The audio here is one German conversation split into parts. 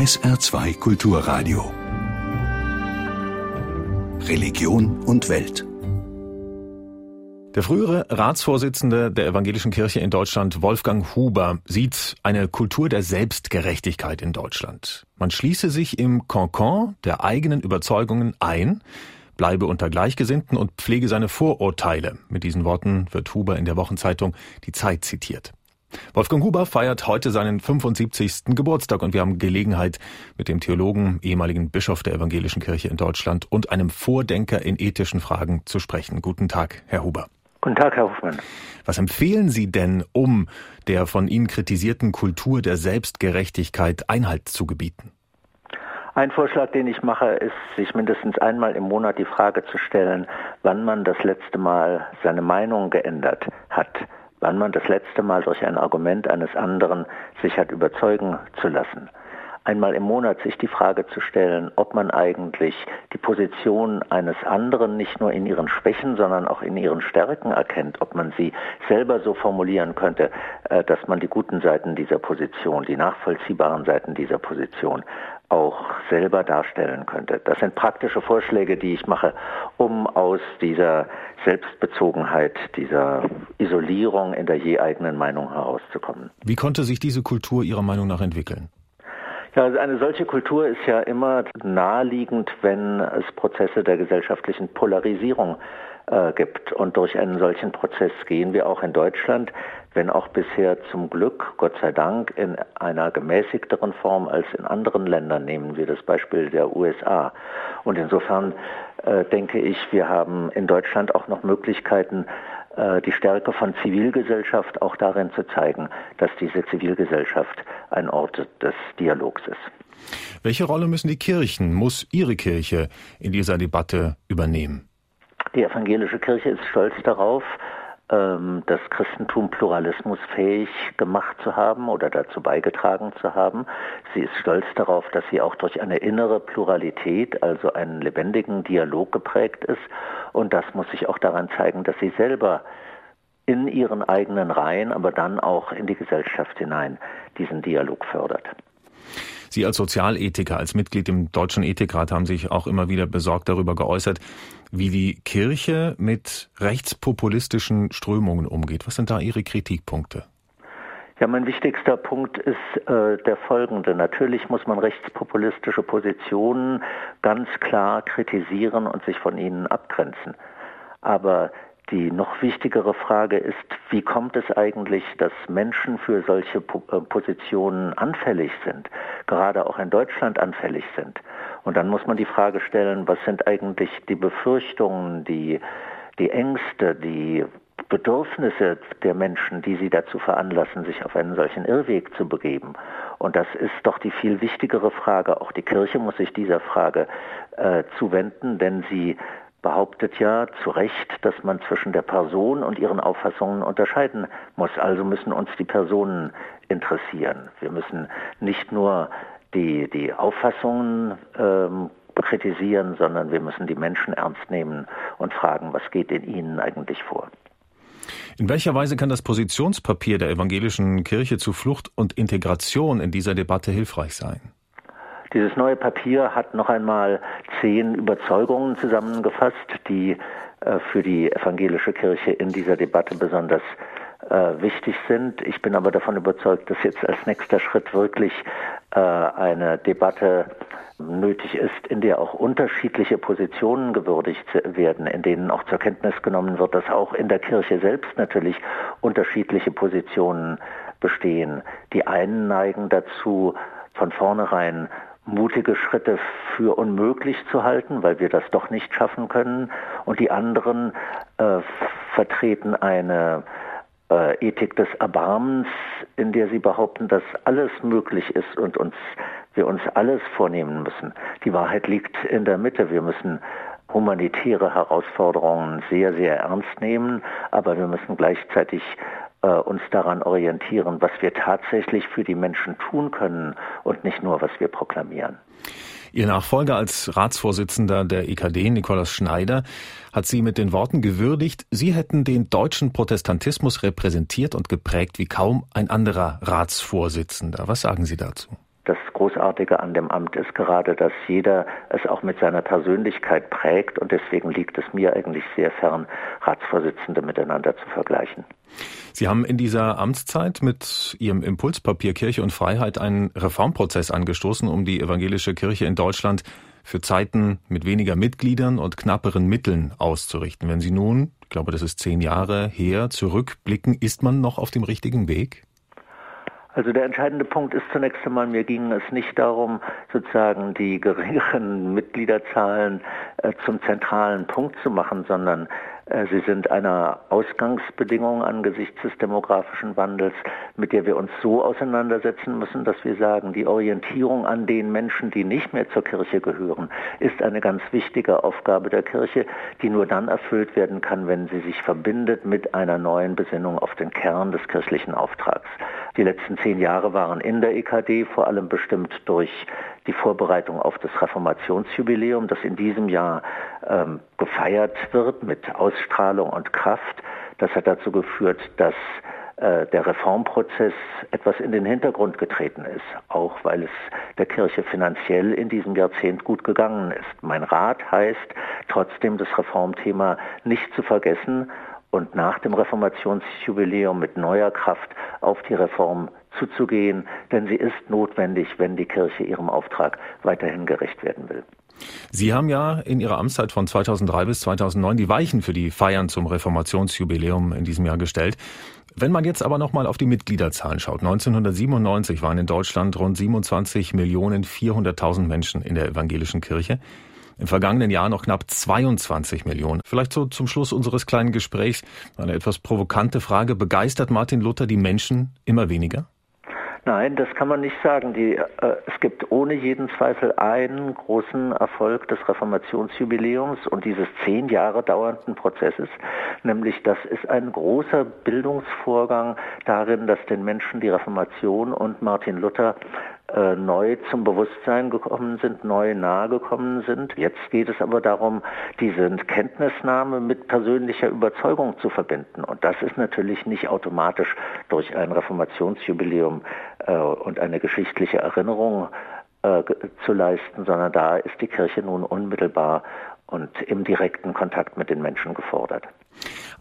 SR2 Kulturradio. Religion und Welt. Der frühere Ratsvorsitzende der Evangelischen Kirche in Deutschland, Wolfgang Huber, sieht eine Kultur der Selbstgerechtigkeit in Deutschland. Man schließe sich im Konkon der eigenen Überzeugungen ein, bleibe unter Gleichgesinnten und pflege seine Vorurteile. Mit diesen Worten wird Huber in der Wochenzeitung Die Zeit zitiert. Wolfgang Huber feiert heute seinen 75. Geburtstag und wir haben Gelegenheit, mit dem Theologen, ehemaligen Bischof der Evangelischen Kirche in Deutschland und einem Vordenker in ethischen Fragen zu sprechen. Guten Tag, Herr Huber. Guten Tag, Herr Hofmann. Was empfehlen Sie denn, um der von Ihnen kritisierten Kultur der Selbstgerechtigkeit Einhalt zu gebieten? Ein Vorschlag, den ich mache, ist, sich mindestens einmal im Monat die Frage zu stellen, wann man das letzte Mal seine Meinung geändert hat wann man das letzte Mal durch ein Argument eines anderen sich hat überzeugen zu lassen. Einmal im Monat sich die Frage zu stellen, ob man eigentlich die Position eines anderen nicht nur in ihren Schwächen, sondern auch in ihren Stärken erkennt, ob man sie selber so formulieren könnte, äh, dass man die guten Seiten dieser Position, die nachvollziehbaren Seiten dieser Position auch selber darstellen könnte. Das sind praktische Vorschläge, die ich mache, um aus dieser Selbstbezogenheit, dieser Isolierung in der je eigenen Meinung herauszukommen. Wie konnte sich diese Kultur Ihrer Meinung nach entwickeln? Ja, also eine solche Kultur ist ja immer naheliegend, wenn es Prozesse der gesellschaftlichen Polarisierung äh, gibt. Und durch einen solchen Prozess gehen wir auch in Deutschland, wenn auch bisher zum Glück, Gott sei Dank, in einer gemäßigteren Form als in anderen Ländern, nehmen wir das Beispiel der USA. Und insofern äh, denke ich, wir haben in Deutschland auch noch Möglichkeiten, äh, die Stärke von Zivilgesellschaft auch darin zu zeigen, dass diese Zivilgesellschaft ein Ort des Dialogs ist. Welche Rolle müssen die Kirchen, muss Ihre Kirche in dieser Debatte übernehmen? Die evangelische Kirche ist stolz darauf, ähm, das Christentum pluralismusfähig gemacht zu haben oder dazu beigetragen zu haben. Sie ist stolz darauf, dass sie auch durch eine innere Pluralität, also einen lebendigen Dialog geprägt ist. Und das muss sich auch daran zeigen, dass sie selber in ihren eigenen Reihen, aber dann auch in die Gesellschaft hinein diesen Dialog fördert. Sie als Sozialethiker, als Mitglied im Deutschen Ethikrat haben sich auch immer wieder besorgt darüber geäußert, wie die Kirche mit rechtspopulistischen Strömungen umgeht. Was sind da Ihre Kritikpunkte? Ja, mein wichtigster Punkt ist äh, der folgende. Natürlich muss man rechtspopulistische Positionen ganz klar kritisieren und sich von ihnen abgrenzen. Aber die noch wichtigere Frage ist, wie kommt es eigentlich, dass Menschen für solche äh, Positionen anfällig sind, gerade auch in Deutschland anfällig sind? Und dann muss man die Frage stellen, was sind eigentlich die Befürchtungen, die, die Ängste, die Bedürfnisse der Menschen, die sie dazu veranlassen, sich auf einen solchen Irrweg zu begeben. Und das ist doch die viel wichtigere Frage. Auch die Kirche muss sich dieser Frage äh, zuwenden, denn sie behauptet ja zu Recht, dass man zwischen der Person und ihren Auffassungen unterscheiden muss. Also müssen uns die Personen interessieren. Wir müssen nicht nur die, die Auffassungen ähm, kritisieren, sondern wir müssen die Menschen ernst nehmen und fragen, was geht in ihnen eigentlich vor. In welcher Weise kann das Positionspapier der evangelischen Kirche zu Flucht und Integration in dieser Debatte hilfreich sein? Dieses neue Papier hat noch einmal zehn Überzeugungen zusammengefasst, die äh, für die evangelische Kirche in dieser Debatte besonders äh, wichtig sind. Ich bin aber davon überzeugt, dass jetzt als nächster Schritt wirklich äh, eine Debatte nötig ist, in der auch unterschiedliche Positionen gewürdigt werden, in denen auch zur Kenntnis genommen wird, dass auch in der Kirche selbst natürlich unterschiedliche Positionen bestehen. Die einen neigen dazu, von vornherein mutige Schritte für unmöglich zu halten, weil wir das doch nicht schaffen können. Und die anderen äh, vertreten eine äh, Ethik des Erbarmens, in der sie behaupten, dass alles möglich ist und uns, wir uns alles vornehmen müssen. Die Wahrheit liegt in der Mitte. Wir müssen humanitäre Herausforderungen sehr, sehr ernst nehmen, aber wir müssen gleichzeitig uns daran orientieren, was wir tatsächlich für die Menschen tun können und nicht nur, was wir proklamieren. Ihr Nachfolger als Ratsvorsitzender der EKD, Nikolaus Schneider, hat Sie mit den Worten gewürdigt, Sie hätten den deutschen Protestantismus repräsentiert und geprägt wie kaum ein anderer Ratsvorsitzender. Was sagen Sie dazu? Das Großartige an dem Amt ist gerade, dass jeder es auch mit seiner Persönlichkeit prägt und deswegen liegt es mir eigentlich sehr fern, Ratsvorsitzende miteinander zu vergleichen. Sie haben in dieser Amtszeit mit Ihrem Impulspapier Kirche und Freiheit einen Reformprozess angestoßen, um die evangelische Kirche in Deutschland für Zeiten mit weniger Mitgliedern und knapperen Mitteln auszurichten. Wenn Sie nun, ich glaube, das ist zehn Jahre her, zurückblicken, ist man noch auf dem richtigen Weg? Also der entscheidende Punkt ist zunächst einmal, mir ging es nicht darum, sozusagen die geringeren Mitgliederzahlen äh, zum zentralen Punkt zu machen, sondern sie sind einer Ausgangsbedingung angesichts des demografischen Wandels, mit der wir uns so auseinandersetzen müssen, dass wir sagen, die Orientierung an den Menschen, die nicht mehr zur Kirche gehören, ist eine ganz wichtige Aufgabe der Kirche, die nur dann erfüllt werden kann, wenn sie sich verbindet mit einer neuen Besinnung auf den Kern des kirchlichen Auftrags. Die letzten zehn Jahre waren in der EKD vor allem bestimmt durch die Vorbereitung auf das Reformationsjubiläum, das in diesem Jahr ähm, gefeiert wird mit Ausstrahlung und Kraft. Das hat dazu geführt, dass äh, der Reformprozess etwas in den Hintergrund getreten ist, auch weil es der Kirche finanziell in diesem Jahrzehnt gut gegangen ist. Mein Rat heißt, trotzdem das Reformthema nicht zu vergessen und nach dem Reformationsjubiläum mit neuer Kraft auf die Reform zuzugehen, denn sie ist notwendig, wenn die Kirche ihrem Auftrag weiterhin gerecht werden will. Sie haben ja in Ihrer Amtszeit von 2003 bis 2009 die Weichen für die Feiern zum Reformationsjubiläum in diesem Jahr gestellt. Wenn man jetzt aber nochmal auf die Mitgliederzahlen schaut, 1997 waren in Deutschland rund 27 Millionen 400.000 Menschen in der evangelischen Kirche. Im vergangenen Jahr noch knapp 22 Millionen. Vielleicht so zum Schluss unseres kleinen Gesprächs eine etwas provokante Frage. Begeistert Martin Luther die Menschen immer weniger? Nein, das kann man nicht sagen. Die, äh, es gibt ohne jeden Zweifel einen großen Erfolg des Reformationsjubiläums und dieses zehn Jahre dauernden Prozesses, nämlich das ist ein großer Bildungsvorgang darin, dass den Menschen die Reformation und Martin Luther äh, neu zum Bewusstsein gekommen sind, neu nahegekommen sind. Jetzt geht es aber darum, diese Kenntnisnahme mit persönlicher Überzeugung zu verbinden. Und das ist natürlich nicht automatisch durch ein Reformationsjubiläum äh, und eine geschichtliche Erinnerung äh, zu leisten, sondern da ist die Kirche nun unmittelbar und im direkten Kontakt mit den Menschen gefordert.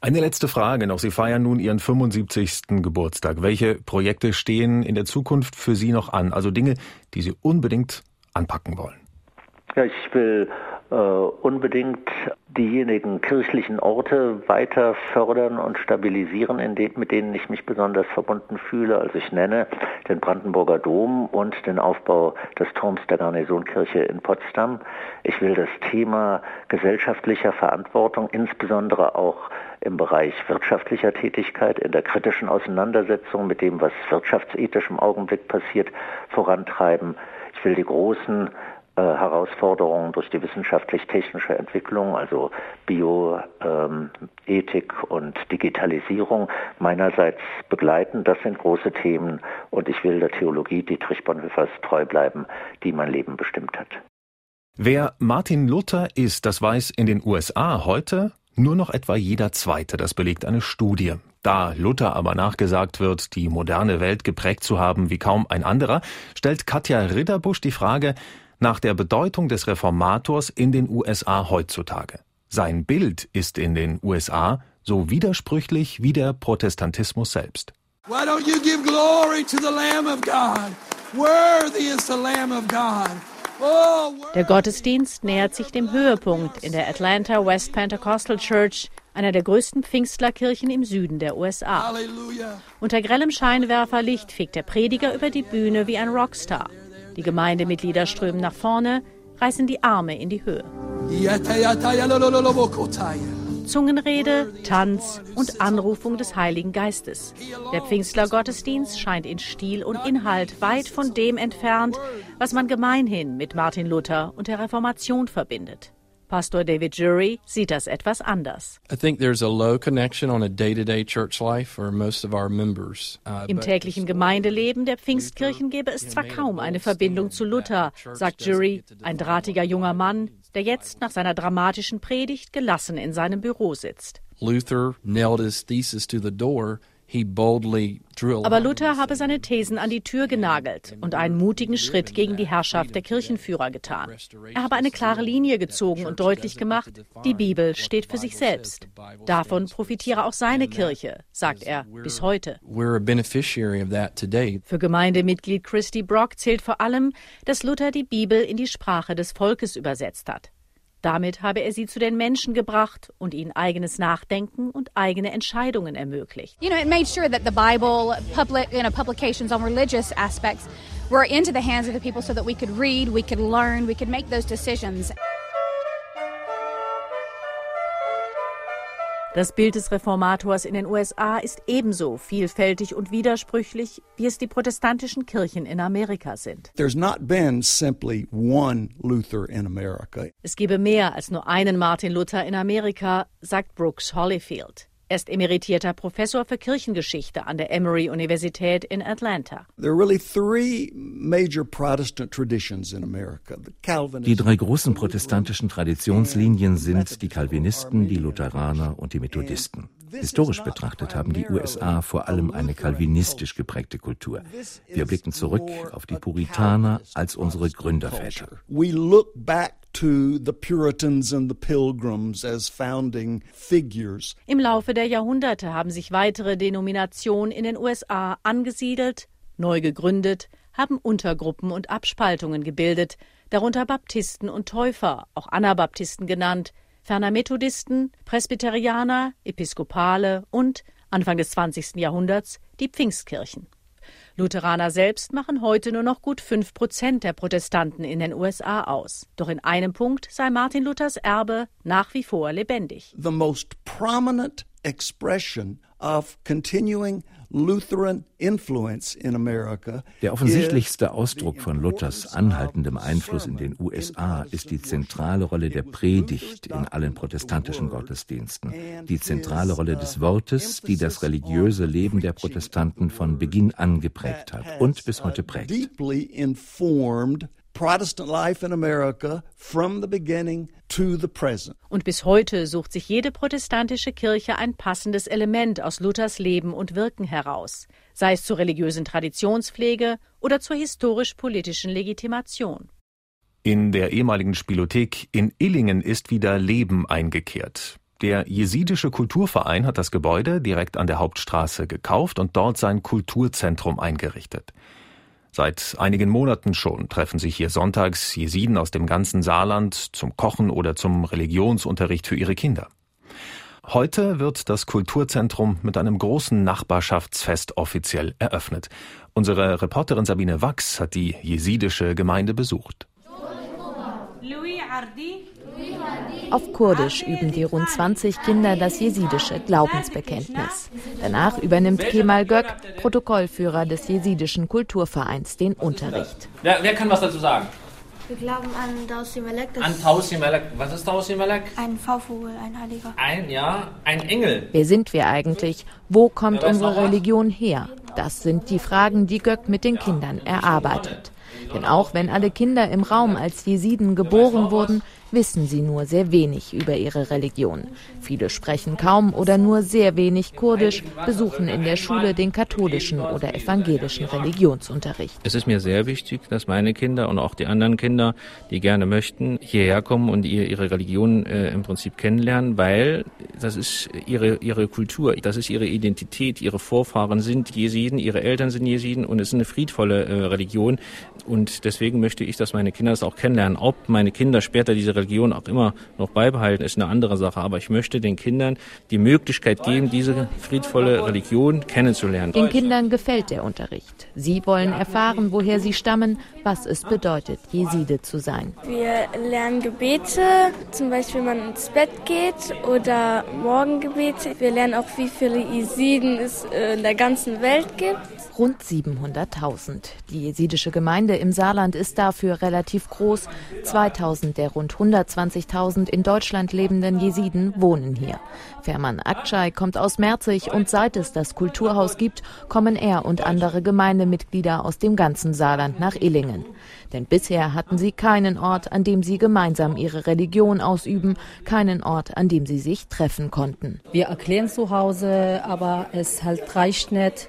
Eine letzte Frage noch. Sie feiern nun Ihren 75. Geburtstag. Welche Projekte stehen in der Zukunft für Sie noch an? Also Dinge, die Sie unbedingt anpacken wollen. Ja, ich will äh, unbedingt diejenigen kirchlichen Orte weiter fördern und stabilisieren, de mit denen ich mich besonders verbunden fühle. Also ich nenne den Brandenburger Dom und den Aufbau des Turms der Garnisonkirche in Potsdam. Ich will das Thema gesellschaftlicher Verantwortung, insbesondere auch im Bereich wirtschaftlicher Tätigkeit, in der kritischen Auseinandersetzung mit dem, was wirtschaftsethisch im Augenblick passiert, vorantreiben. Ich will die großen Herausforderungen durch die wissenschaftlich-technische Entwicklung, also Bioethik ähm, und Digitalisierung meinerseits begleiten. Das sind große Themen und ich will der Theologie Dietrich Bonhoeffers treu bleiben, die mein Leben bestimmt hat. Wer Martin Luther ist, das weiß in den USA heute nur noch etwa jeder Zweite. Das belegt eine Studie. Da Luther aber nachgesagt wird, die moderne Welt geprägt zu haben wie kaum ein anderer, stellt Katja Ritterbusch die Frage, nach der Bedeutung des Reformators in den USA heutzutage. Sein Bild ist in den USA so widersprüchlich wie der Protestantismus selbst. Why don't you give glory to the Lamb of God? Worthy is the Lamb of God. Oh, der Gottesdienst nähert sich dem Höhepunkt in der Atlanta West Pentecostal Church, einer der größten Pfingstlerkirchen im Süden der USA. Unter grellem Scheinwerferlicht fegt der Prediger über die Bühne wie ein Rockstar. Die Gemeindemitglieder strömen nach vorne, reißen die Arme in die Höhe. Zungenrede, Tanz und Anrufung des Heiligen Geistes. Der Pfingstler-Gottesdienst scheint in Stil und Inhalt weit von dem entfernt, was man gemeinhin mit Martin Luther und der Reformation verbindet. Pastor David Jury sieht das etwas anders. I think there's a low connection on a day-to-day church life for most of our members. Uh, Im täglichen Gemeindeleben der Pfingstkirchen gäbe es zwar kaum eine Verbindung zu Luther, sagt Jury, ein drahtiger junger Mann, der jetzt nach seiner dramatischen Predigt gelassen in seinem Büro sitzt. Luther nailed his thesis to the door Aber Luther habe seine Thesen an die Tür genagelt und einen mutigen Schritt gegen die Herrschaft der Kirchenführer getan. Er habe eine klare Linie gezogen und deutlich gemacht, die Bibel steht für sich selbst. Davon profitiere auch seine Kirche, sagt er bis heute. Für Gemeindemitglied Christy Brock zählt vor allem, dass Luther die Bibel in die Sprache des Volkes übersetzt hat. Damit habe er sie zu den Menschen gebracht und ihnen eigenes Nachdenken und eigene Entscheidungen ermöglicht. You know, it made sure that the Bible, public, you know, publications on religious aspects were into the hands of the people so that we could read, we could learn, we could make those decisions. Das Bild des Reformators in den USA ist ebenso vielfältig und widersprüchlich, wie es die protestantischen Kirchen in Amerika sind. Es gebe mehr als nur einen Martin Luther in Amerika, sagt Brooks Holyfield. Er ist emeritierter Professor für Kirchengeschichte an der Emory-Universität in Atlanta. Die drei großen protestantischen Traditionslinien sind die Calvinisten, die Lutheraner und die Methodisten. Historisch betrachtet haben die USA vor allem eine kalvinistisch geprägte Kultur. Wir blicken zurück auf die Puritaner als unsere Gründerväter to the Puritans and the Pilgrims as founding figures. Im Laufe der Jahrhunderte haben sich weitere Denominationen in den USA angesiedelt, neu gegründet, haben Untergruppen und Abspaltungen gebildet, darunter Baptisten und Täufer, auch Anabaptisten genannt, ferner Methodisten, Presbyterianer, Episkopale und Anfang des 20. Jahrhunderts die Pfingstkirchen. Lutheraner selbst machen heute nur noch gut fünf Prozent der Protestanten in den USA aus. Doch in einem Punkt sei Martin Luthers Erbe nach wie vor lebendig. The most prominent expression of continuing Lutheran influence in America. Der offensichtlichste Ausdruck von Luthers anhaltendem Einfluss in den USA ist die zentrale Rolle der Predigt in allen protestantischen Gottesdiensten, die zentrale Rolle des Wortes, die das religiöse Leben der Protestanten von Beginn an geprägt hat und bis heute prägt. Protestant life in America from the beginning to the present. Und bis heute sucht sich jede protestantische Kirche ein passendes Element aus Luthers Leben und Wirken heraus, sei es zur religiösen Traditionspflege oder zur historisch-politischen Legitimation. In der ehemaligen Spielothek in Illingen ist wieder Leben eingekehrt. Der jesidische Kulturverein hat das Gebäude direkt an der Hauptstraße gekauft und dort sein Kulturzentrum eingerichtet. Seit einigen Monaten schon treffen sich hier sonntags Jesiden aus dem ganzen Saarland zum Kochen oder zum Religionsunterricht für ihre Kinder. Heute wird das Kulturzentrum mit einem großen Nachbarschaftsfest offiziell eröffnet. Unsere Reporterin Sabine Wachs hat die jesidische Gemeinde besucht. Auf Kurdisch üben die rund 20 Kinder das jesidische Glaubensbekenntnis. Danach übernimmt Kemal Gök, Protokollführer des jesidischen Kulturvereins, den Unterricht. Wer, wer kann was dazu sagen? Wir glauben an Tausi Melek. An Tausi Melek. Was ist Tausi Melek? Ein V-Vogel, ein Heiliger. Ein, ja, ein Engel. Wer sind wir eigentlich? Wo kommt unsere Religion her? Das sind die Fragen, die Gök mit den Kindern erarbeitet. Denn auch wenn alle Kinder im Raum als Jesiden geboren wurden, wissen sie nur sehr wenig über ihre Religion. Viele sprechen kaum oder nur sehr wenig Kurdisch, besuchen in der Schule den katholischen oder evangelischen Religionsunterricht. Es ist mir sehr wichtig, dass meine Kinder und auch die anderen Kinder, die gerne möchten, hierher kommen und ihre Religion äh, im Prinzip kennenlernen, weil das ist ihre, ihre Kultur, das ist ihre Identität, ihre Vorfahren sind Jesiden, ihre Eltern sind Jesiden und es ist eine friedvolle äh, Religion und deswegen möchte ich, dass meine Kinder das auch kennenlernen. Ob meine Kinder später diese Religion auch immer noch beibehalten, ist eine andere Sache. Aber ich möchte den Kindern die Möglichkeit geben, diese friedvolle Religion kennenzulernen. Den Kindern gefällt der Unterricht. Sie wollen erfahren, woher sie stammen, was es bedeutet, Jeside zu sein. Wir lernen Gebete, zum Beispiel, wenn man ins Bett geht oder Morgengebete. Wir lernen auch, wie viele Jesiden es äh, in der ganzen Welt gibt. Rund 700.000. Die jesidische Gemeinde im Saarland ist dafür relativ groß. 2000 der rund 120.000 in Deutschland lebenden Jesiden wohnen hier. Ferman Akçay kommt aus Merzig und seit es das Kulturhaus gibt, kommen er und andere Gemeindemitglieder aus dem ganzen Saarland nach Illingen. Denn bisher hatten sie keinen Ort, an dem sie gemeinsam ihre Religion ausüben, keinen Ort, an dem sie sich treffen konnten. Wir erklären zu Hause, aber es halt reicht nicht.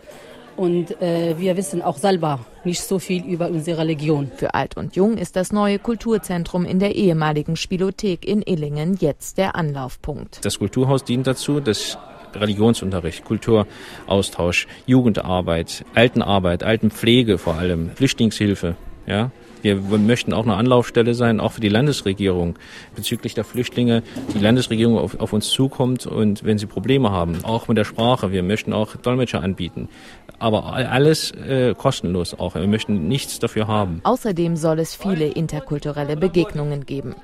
Und äh, wir wissen auch selber nicht so viel über unsere Religion. Für Alt und Jung ist das neue Kulturzentrum in der ehemaligen Spielothek in Illingen jetzt der Anlaufpunkt. Das Kulturhaus dient dazu, dass Religionsunterricht, Kulturaustausch, Jugendarbeit, Altenarbeit, Altenpflege vor allem, Flüchtlingshilfe, ja, wir möchten auch eine Anlaufstelle sein, auch für die Landesregierung bezüglich der Flüchtlinge. Die Landesregierung auf, auf, uns zukommt und wenn sie Probleme haben, auch mit der Sprache, wir möchten auch Dolmetscher anbieten. Aber alles äh, kostenlos auch. Wir möchten nichts dafür haben. Außerdem soll es viele interkulturelle Begegnungen geben.